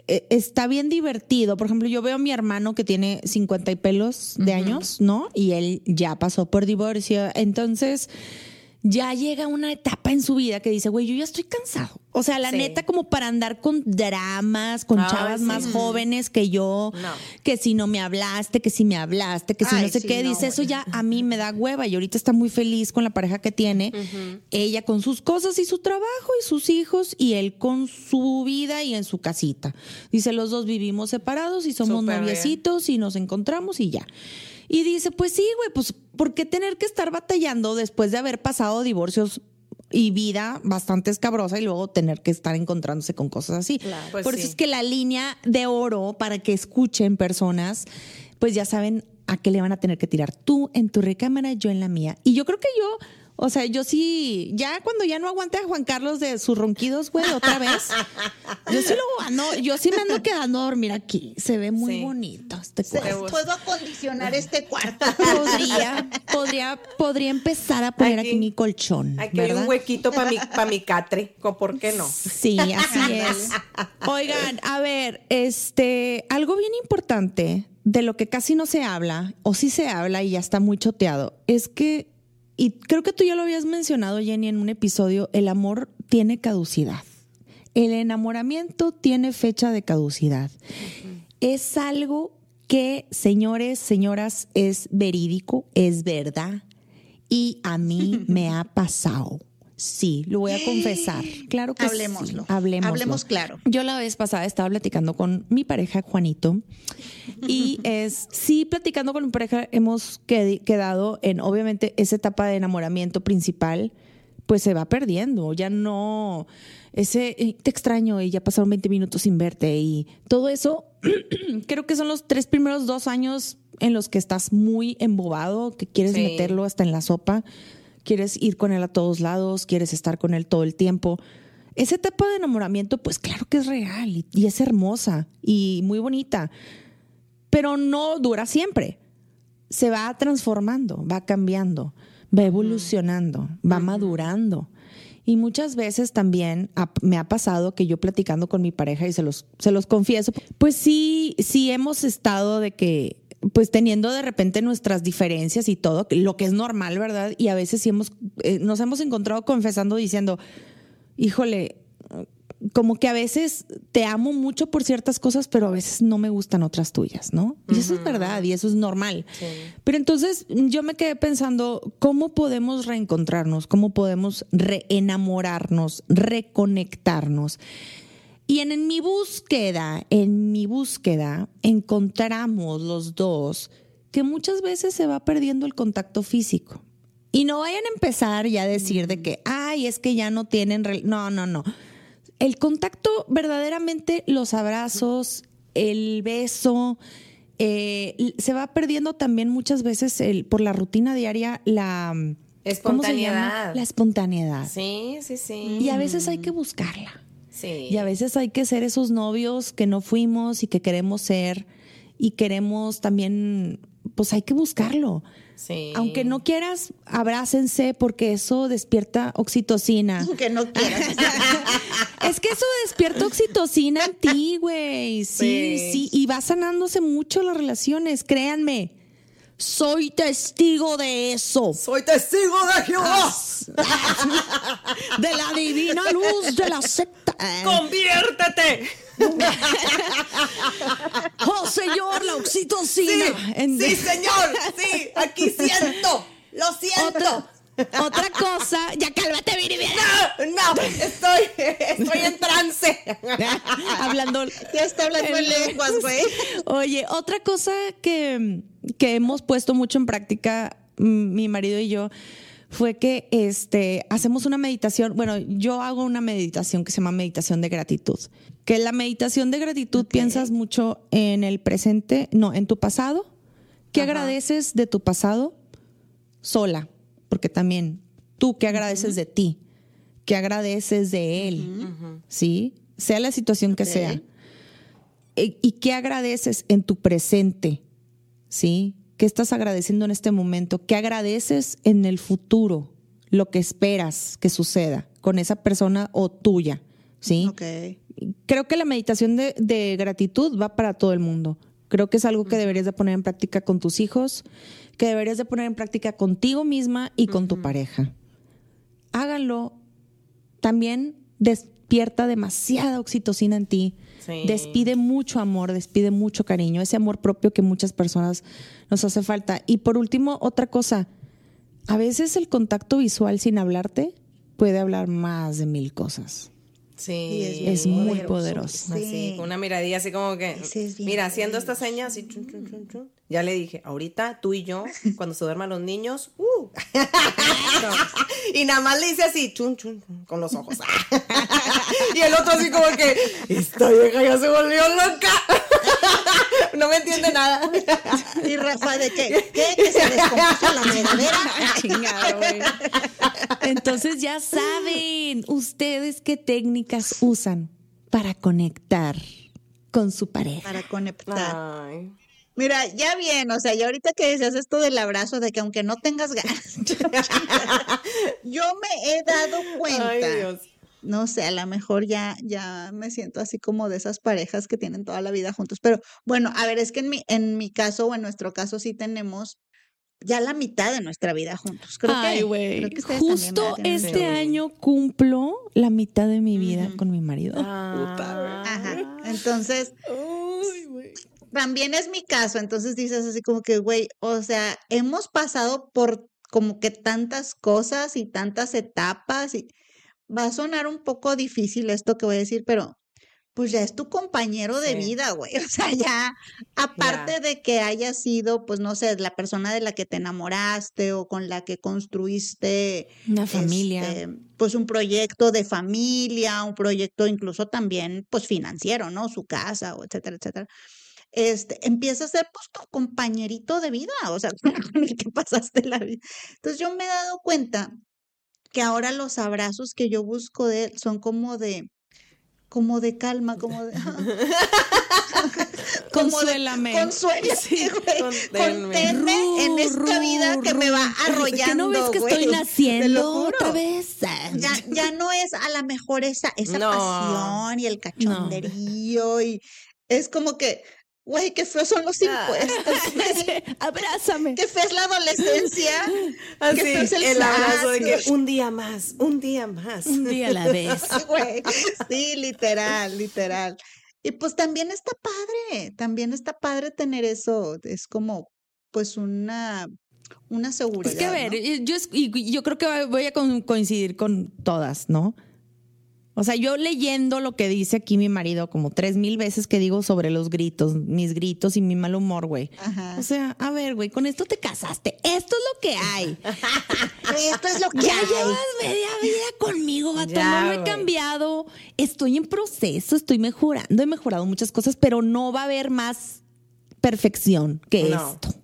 eh, está bien divertido. Por ejemplo, yo veo a mi hermano que tiene 50 y pelos de años, ¿no? Y él ya pasó por divorcio. Entonces, ya llega una etapa en su vida que dice, güey, yo ya estoy cansado. O sea, la Sí. neta, como para andar con dramas, con Ay, chavas sí. más jóvenes que yo, No. que si no me hablaste, que si me hablaste, que si Ay, no sé sí, qué, no, dice, eso ya a mí me da hueva y ahorita está muy feliz con la pareja que tiene, ella con sus cosas y su trabajo y sus hijos y él con su vida y en su casita. Dice, los dos vivimos separados y somos bien. noviecitos y nos encontramos y ya. Y dice, pues sí, güey, pues ¿por qué tener que estar batallando después de haber pasado divorcios y vida bastante escabrosa y luego tener que estar encontrándose con cosas así? Pues Por sí. eso es que la línea de oro para que escuchen personas, pues ya saben a qué le van a tener que tirar. Tú en tu recámara, yo en la mía. Y yo creo que yo, o sea, yo sí, ya cuando ya no aguante a Juan Carlos de sus ronquidos, güey, otra vez, yo sí lo ando, yo sí me ando quedando a dormir aquí. Se ve muy Sí. bonito este cuarto. Puedo acondicionar este cuarto. Podría, podría, podría empezar a poner aquí, Aquí- mi colchón. Aquí hay ¿verdad? un huequito para mi, pa' mi catre, ¿co- ¿por qué no? Sí, así es. Oigan, a ver, este, algo bien importante de lo que casi no se habla, o sí se habla y ya está muy choteado, es que y creo que tú ya lo habías mencionado, Jenny, en un episodio, el amor tiene caducidad. El enamoramiento tiene fecha de caducidad. Es algo que, señores, señoras, es verídico, es verdad. Y a mí me ha pasado. Sí, lo voy a confesar. Claro que Hablemoslo. sí. Hablemoslo. Hablemos claro. Yo la vez pasada estaba platicando con mi pareja Juanito y es sí platicando con mi pareja hemos qued- quedado en obviamente esa etapa de enamoramiento principal pues se va perdiendo, ya no ese eh, te extraño y ya pasaron 20 minutos sin verte y todo eso creo que son los tres primeros dos años en los que estás muy embobado, que quieres Sí. meterlo hasta en la sopa, quieres ir con él a todos lados, quieres estar con él todo el tiempo. Esa etapa de enamoramiento, pues claro que es real y, y es hermosa y muy bonita, pero no dura siempre. Se va transformando, va cambiando, va evolucionando, va madurando. Y muchas veces también me ha pasado que yo platicando con mi pareja y se los, se los confieso, pues sí, sí hemos estado de que, pues teniendo de repente nuestras diferencias y todo, lo que es normal, ¿verdad? Y a veces sí hemos, eh, nos hemos encontrado confesando diciendo, híjole, como que a veces te amo mucho por ciertas cosas, pero a veces no me gustan otras tuyas, ¿no? Y eso es verdad y eso es normal. Pero entonces yo me quedé pensando, ¿cómo podemos reencontrarnos? ¿Cómo podemos reenamorarnos, reconectarnos? Y en, en mi búsqueda, en mi búsqueda, encontramos los dos que muchas veces se va perdiendo el contacto físico. Y no vayan a empezar ya a decir de que, ay, es que ya no tienen... rel-". No, no, no. El contacto, verdaderamente, los abrazos, el beso, eh, se va perdiendo también muchas veces el, por la rutina diaria la... ¿cómo se llama? Espontaneidad. La espontaneidad. Sí, sí, sí. Y a veces hay que buscarla. Sí. Y a veces hay que ser esos novios que no fuimos y que queremos ser y queremos también, pues hay que buscarlo. Sí. Aunque no quieras, abrácense porque eso despierta oxitocina. Que no quieras. Es que eso despierta oxitocina en ti, güey. Sí, Sí. sí, y va sanándose mucho las relaciones, créanme. Soy testigo de eso. Soy testigo de Jehová. De la divina luz de la secta. ¡Conviértete! Oh, señor, la oxitocina. Sí, En- sí, señor. Sí, aquí siento. Lo siento. Otra, otra cosa, ya cálmate, Viri, bien. No, no, estoy, estoy en trance. Hablando. Ya está hablando en lenguas, güey. Oye, otra cosa que, que hemos puesto mucho en práctica, mi marido y yo, fue que este, hacemos una meditación. Bueno, yo hago una meditación que se llama meditación de gratitud. Que la meditación de gratitud piensas mucho en el presente, no, en tu pasado. ¿Qué agradeces de tu pasado? Sola, porque también tú, ¿qué agradeces de ti? ¿Qué agradeces de él? ¿Sí? Sea la situación que sea. Eh, ¿Y qué agradeces en tu presente? ¿Sí? ¿Qué estás agradeciendo en este momento? ¿Qué agradeces en el futuro? Lo que esperas que suceda con esa persona o tuya. ¿Sí? Ok. Creo que la meditación de, de gratitud va para todo el mundo. Creo que es algo que deberías de poner en práctica con tus hijos, que deberías de poner en práctica contigo misma y con tu pareja. Háganlo. También despierta demasiada oxitocina en ti. Sí. Despide mucho amor, despide mucho cariño, ese amor propio que muchas personas nos hace falta. Y por último, otra cosa, a veces el contacto visual sin hablarte puede hablar más de mil cosas. Sí, Es muy poderoso. Así, Sí. con una miradilla así como que. Es Mira, haciendo esta seña así. chun, chun, chun, chun. Ya le dije, ahorita tú y yo, cuando se duerman los niños, uh. y nada más le hice así, chun, chun, chun, con los ojos. y el otro así como que, esta vieja ya se volvió loca. no me entiende nada. Y Rafa, ¿de qué? ¿Qué? ¿Que se descompuso la meradera? Chingado, güey. Entonces ya saben ustedes qué técnicas usan para conectar con su pareja. Para conectar. Ay. Mira, ya bien, o sea, ya ahorita que decías esto del abrazo, de que aunque no tengas ganas, yo me he dado cuenta. Ay, Dios. No sé, a lo mejor ya, ya me siento así como de esas parejas que tienen toda la vida juntos. Pero bueno, a ver, es que en mi, en mi caso o en nuestro caso sí tenemos ya la mitad de nuestra vida juntos. Creo Ay, que, güey. Justo este año cumplo la mitad de mi vida con mi marido. Ah. Ajá. Entonces, también es mi caso. Entonces dices así como que, güey, o sea, hemos pasado por como que tantas cosas y tantas etapas y va a sonar un poco difícil esto que voy a decir, pero pues ya es tu compañero de Sí. vida, güey. O sea, ya, aparte de que haya sido, pues no sé, la persona de la que te enamoraste o con la que construiste Una familia. este, pues un proyecto de familia, un proyecto incluso también pues financiero, ¿no? Su casa, o etcétera, etcétera. Este, empieza a ser pues tu compañerito de vida, o sea, con el que pasaste la vida. Entonces yo me he dado cuenta que ahora los abrazos que yo busco de él son como de como de calma, como de Consuélame. Consuélame, güey. conténme. En esta vida que me va arrollando, ¿Que no ves que güey. estoy naciendo otra vez? Ya, ya no es a lo mejor esa, esa No. pasión y el cachonderío y es como que, güey, qué feos son los Ah. impuestos, güey. Abrázame. Qué fea es la adolescencia. Así, Qué es el el abrazo de que sas, un día más, un día más. Un día a la vez. Sí, güey. Sí, literal, literal. Y pues también está padre, también está padre tener eso. Es como, pues, una, una seguridad. Es que a ver, ¿no? y yo, yo creo que voy a coincidir con todas, ¿no? O sea, yo leyendo lo que dice aquí mi marido como tres mil veces que digo sobre los gritos, mis gritos y mi mal humor, güey. O sea, a ver, güey, con esto te casaste. Esto es lo que hay. Esto es lo que Ya hay. llevas media vida conmigo, vato. Ya, no lo he cambiado. Estoy en proceso, estoy mejorando. He mejorado muchas cosas, pero no va a haber más perfección que No. esto.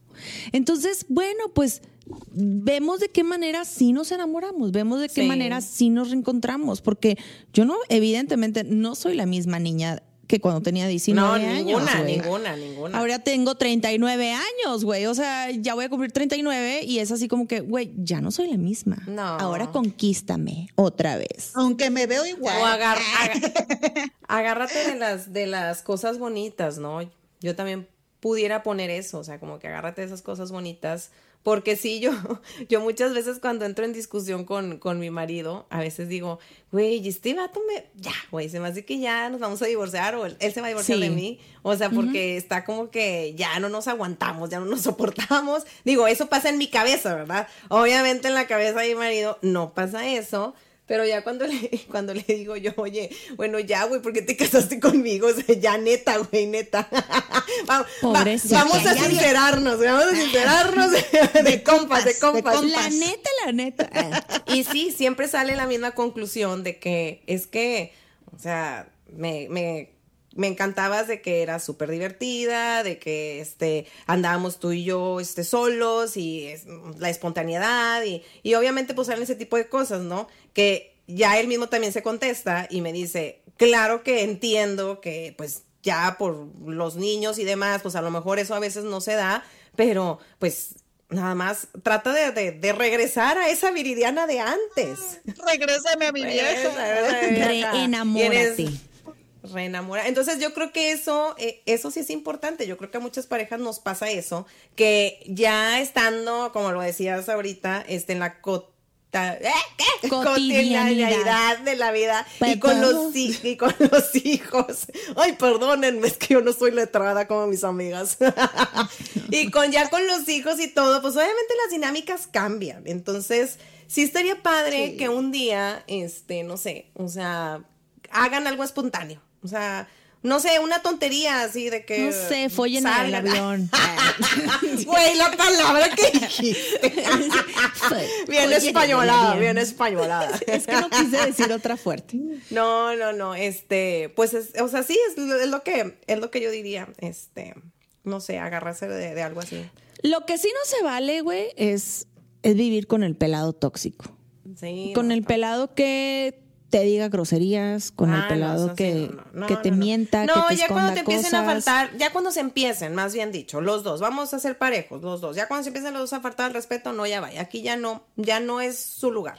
Entonces, bueno, pues vemos de qué manera sí nos enamoramos, vemos de qué Sí. manera sí nos reencontramos, porque yo no, evidentemente, no soy la misma niña que cuando tenía 19 no, años. ninguna, ninguna, ninguna. Ahora tengo 39 años, güey. O sea, ya voy a cumplir 39 y es así como que, güey, ya no soy la misma. No. Ahora conquístame otra vez. Aunque me veo igual. O agar- agárrate de las, de las cosas bonitas, ¿no? Yo también pudiera poner eso, o sea, como que agárrate de esas cosas bonitas. Porque sí, yo, yo muchas veces cuando entro en discusión con, con mi marido, a veces digo, güey, este vato me, ya, güey, se me hace que ya nos vamos a divorciar o él, él se va a divorciar Sí. de mí. O sea, porque está como que ya no nos aguantamos, ya no nos soportamos. Digo, eso pasa en mi cabeza, ¿verdad? Obviamente en la cabeza de mi marido no pasa eso. Pero ya cuando le, cuando le digo yo, oye, bueno, ya, güey, ¿por qué te casaste conmigo? O sea, ya neta, güey, neta. vamos, va- vamos a Ya, vamos a sincerarnos de, de compas, de compas. compas. La neta, la neta. Y sí, siempre sale la misma conclusión de que es que, o sea, me, me, me encantabas de que eras súper divertida, de que este, andábamos tú y yo este, solos y es- la espontaneidad y, y obviamente pues salen ese tipo de cosas, ¿no? Que ya él mismo también se contesta y me dice, claro que entiendo que pues ya por los niños y demás, pues a lo mejor eso a veces no se da, pero pues nada más trata de, de- de regresar a esa viridiana de antes. Regrésame a mi vieja. Reenamórate. Reenamora. Entonces yo creo que eso, eh, eso sí es importante. Yo creo que a muchas parejas nos pasa eso, que ya estando, como lo decías ahorita, este, en la cota, ¿eh? ¿Qué? Cotidianidad. De la vida y Pues con los y con los hijos. Ay, perdónenme, es que yo no soy letrada como mis amigas. y con ya con los hijos y todo, pues obviamente las dinámicas cambian. Entonces, sí estaría padre Sí. que un día, este, no sé, o sea, hagan algo espontáneo. O sea, no sé, una tontería así de que. No sé, follen en el avión. Güey, la palabra que dijiste. bien españolada, bien españolada. Es que no quise decir otra fuerte. No, no, no, este, pues, es- o sea, sí, es, lo- es lo que, es lo que yo diría, este, no sé, agarrarse de, de algo así. Lo que sí no se vale, güey, es, es vivir con el pelado tóxico. Sí. Con no, el pelado que te diga groserías, con Ah, el no, pelado que, no, que te mienta, No, que te ya cuando te empiecen a faltar, ya cuando se empiecen, más bien dicho, los dos, vamos a ser parejos, los dos. Ya cuando se empiecen los dos a faltar el respeto, no, ya vaya. Aquí ya no, ya no es su lugar.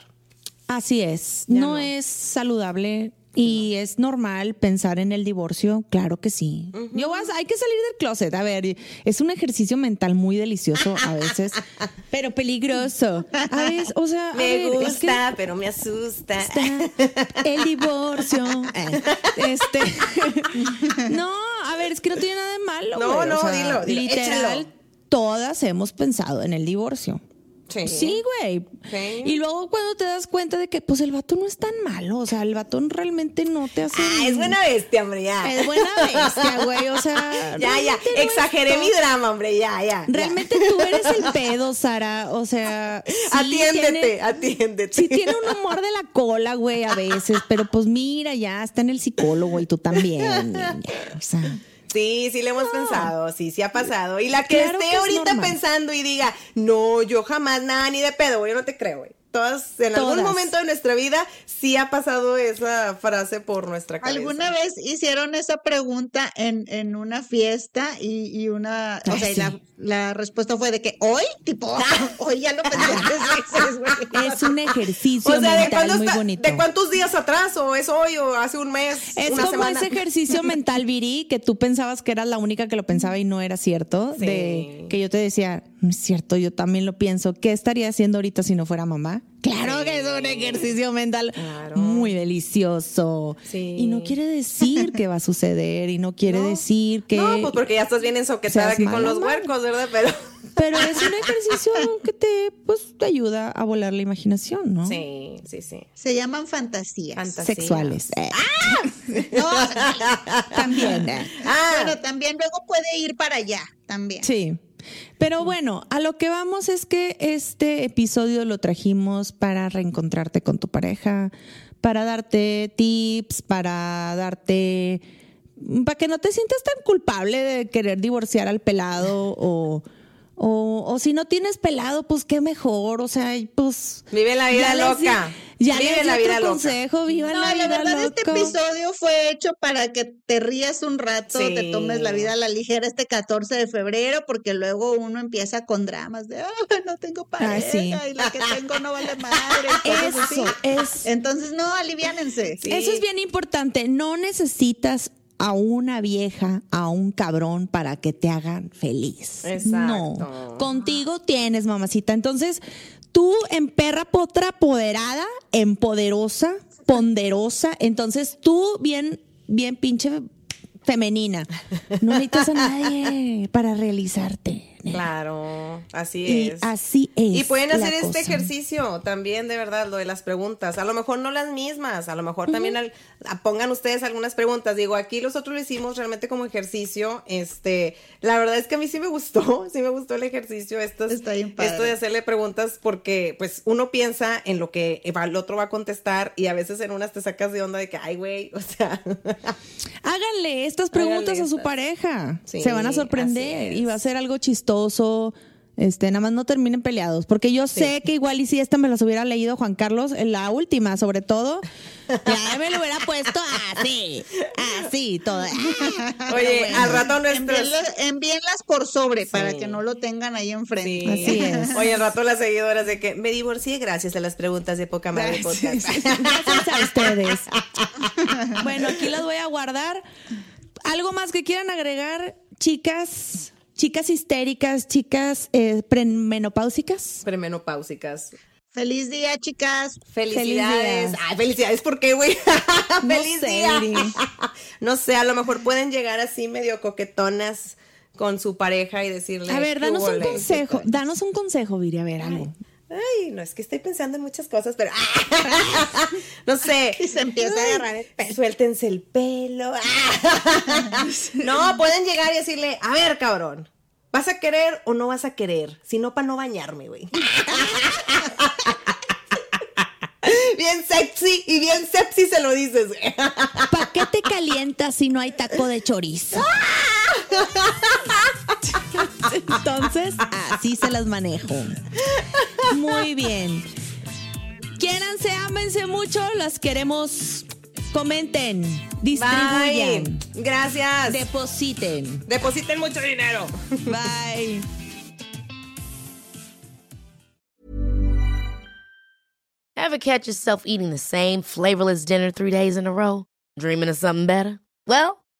Así es. No. es saludable Y es normal pensar en el divorcio, claro que sí. Yo a- hay que salir del closet. A ver, es un ejercicio mental muy delicioso a veces, pero peligroso. A veces, o sea, a Me ver, es que gusta, pero me asusta. el divorcio. Este, no, a ver, es que no tiene nada de malo. No. O no, sea, dilo, dilo, Literal, échalo. todas hemos pensado en el divorcio. Sí. Güey. Sí. Y luego cuando te das cuenta de que, pues el vato no es tan malo, o sea, el vato realmente no te hace. Ah, es buena bestia, hombre, ya. Es buena bestia, güey. O sea, Ya, ya. no Exageré mi drama, hombre, ya, ya. ya. Realmente tú eres el pedo, Sara. O sea, sí atiéndete, tiene- atiéndete. Sí tiene un humor de la cola, güey, a veces, pero pues mira, ya está en el psicólogo y tú también. O sea, Sí, sí le hemos pensado, sí, sí ha pasado. Y la que Claro esté que ahorita pensando y diga, no, yo jamás nada ni de pedo, yo no te creo, güey. Todas, en algún momento de nuestra vida, sí ha pasado esa frase por nuestra cabeza. ¿Alguna vez hicieron esa pregunta en, en una fiesta y, y una, o sea, y la, la respuesta fue de que hoy, tipo, hoy ya lo pensé tres veces, güey. es un ejercicio O sea, ¿de, mental cuándo muy está- bonito. ¿de cuántos días atrás? ¿O es hoy? ¿O hace un mes? Es una como semana? ese ejercicio mental, Viri, que tú pensabas que eras la única que lo pensaba y no era cierto. Sí. De que yo te decía, es cierto, yo también lo pienso. ¿Qué estaría haciendo ahorita si no fuera mamá? Claro que es un ejercicio mental Claro. muy delicioso. Sí. Y no quiere decir que va a suceder y no quiere No. decir que... No, pues porque ya estás bien ensoquetada aquí con los madre. huercos, ¿verdad? Pero Pero es un ejercicio que te, pues, te ayuda a volar la imaginación, ¿no? sí, sí, sí. Se llaman fantasías. Fantasía. Sexuales. Eh, No, También. eh. Ah, bueno, también luego puede ir para allá, también. Sí. Pero bueno, a lo que vamos es que este episodio lo trajimos para reencontrarte con tu pareja, para darte tips, para darte para que no te sientas tan culpable de querer divorciar al pelado o o, o si no tienes pelado, pues qué mejor, o sea, y pues Vive la vida ya les loca. Ya Vive la vida otro loca. consejo, viva No, la la vida verdad, este episodio fue hecho para que te rías un rato, Sí. te tomes la vida a la ligera este 14 de febrero, porque luego uno empieza con dramas de, "Ah, no tengo pareja sí. y la que tengo no vale madre. cosas así. Eso es Entonces, no, aliviánense. Sí. Eso es bien importante. No necesitas a una vieja, a un cabrón para que te hagan feliz. Exacto. No. Contigo tienes, mamacita. Entonces, tú en perra potra apoderada, empoderosa, ponderosa. Entonces, tú bien, bien pinche femenina. No necesitas a nadie para realizarte. Claro, así Y es. así es. Y pueden hacer este cosa. ejercicio también, de verdad, lo de las preguntas. A lo mejor no las mismas, a lo mejor también al- pongan ustedes algunas preguntas. Digo, aquí nosotros lo hicimos realmente como ejercicio. Este, la verdad es que a mí sí me gustó, sí me gustó el ejercicio. Esto, es- Está bien padre. esto de hacerle preguntas porque, pues, uno piensa en lo que el otro va a contestar y a veces en unas te sacas de onda de que, ay, güey, o sea. Háganle estas preguntas Háganle a su estas. pareja. Sí, Se van a sorprender y va a ser algo chistoso. Este, nada más no terminen peleados, porque yo sé que igual y si esta me las hubiera leído Juan Carlos, en la última sobre todo, ya me lo hubiera puesto así, así, todo. Oye, al rato nuestros... Envíenlas, envíenlas por sobre para que no lo tengan ahí enfrente. Sí. Así es. Oye, al rato las seguidoras de que me divorcié gracias a las preguntas de poca madre podcast. Gracias a ustedes. Bueno, aquí las voy a guardar. ¿Algo más que quieran agregar, chicas? Chicas histéricas, chicas eh, premenopáusicas. Premenopáusicas. Feliz día, chicas. Felicidades. Ay, felicidades, ¿por qué, güey? No Feliz sé, día. No sé, a lo mejor pueden llegar así medio coquetonas con su pareja y decirle. A ver, "¿Qué danos un hubole?". consejo. Danos un consejo, Viri, a ver, algo. Ay, no, es que estoy pensando en muchas cosas, pero. no sé. Y se empieza a agarrar el pelo. Suéltense el pelo. no, pueden llegar y decirle, a ver, cabrón, ¿vas a querer o no vas a querer? Si no, para no bañarme, güey. bien sexy y bien sexy se lo dices, güey. ¿Para qué te calientas si no hay taco de chorizo? Entonces, así se las manejo. Muy bien. Quiéranse, ámense mucho, las queremos. Comenten, distribuyan, Bye. Gracias. depositen. Depositen mucho dinero. Bye. Ever Ever catch yourself eating the same flavorless dinner three days in a row? Dreaming of something better? Well,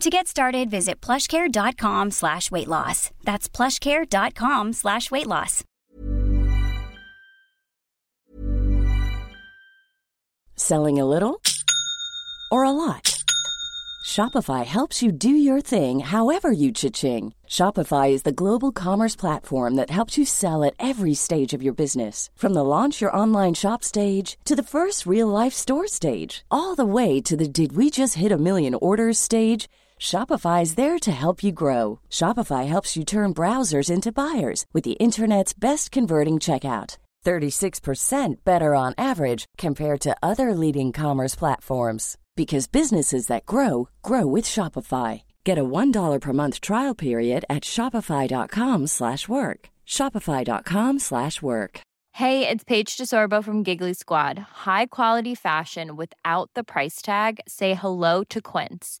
To get started, visit plushcare.com slash weight loss. That's plushcare.com slash weight loss. Selling a little or a lot? Shopify helps you do your thing however you cha-ching. Shopify is the global commerce platform that helps you sell at every stage of your business. From the launch your online shop stage to the first real life store stage, all the way to the did we just hit a million orders stage. Shopify is there to help you grow. Shopify helps you turn browsers into buyers with the internet's best converting checkout. 36% better on average compared to other leading commerce platforms because businesses that grow grow with Shopify. Get a $1 per month trial period at shopify.com/work. shopify.com/work. Hey, it's Paige DeSorbo from Giggly Squad. High quality fashion without the price tag. Say hello to Quince.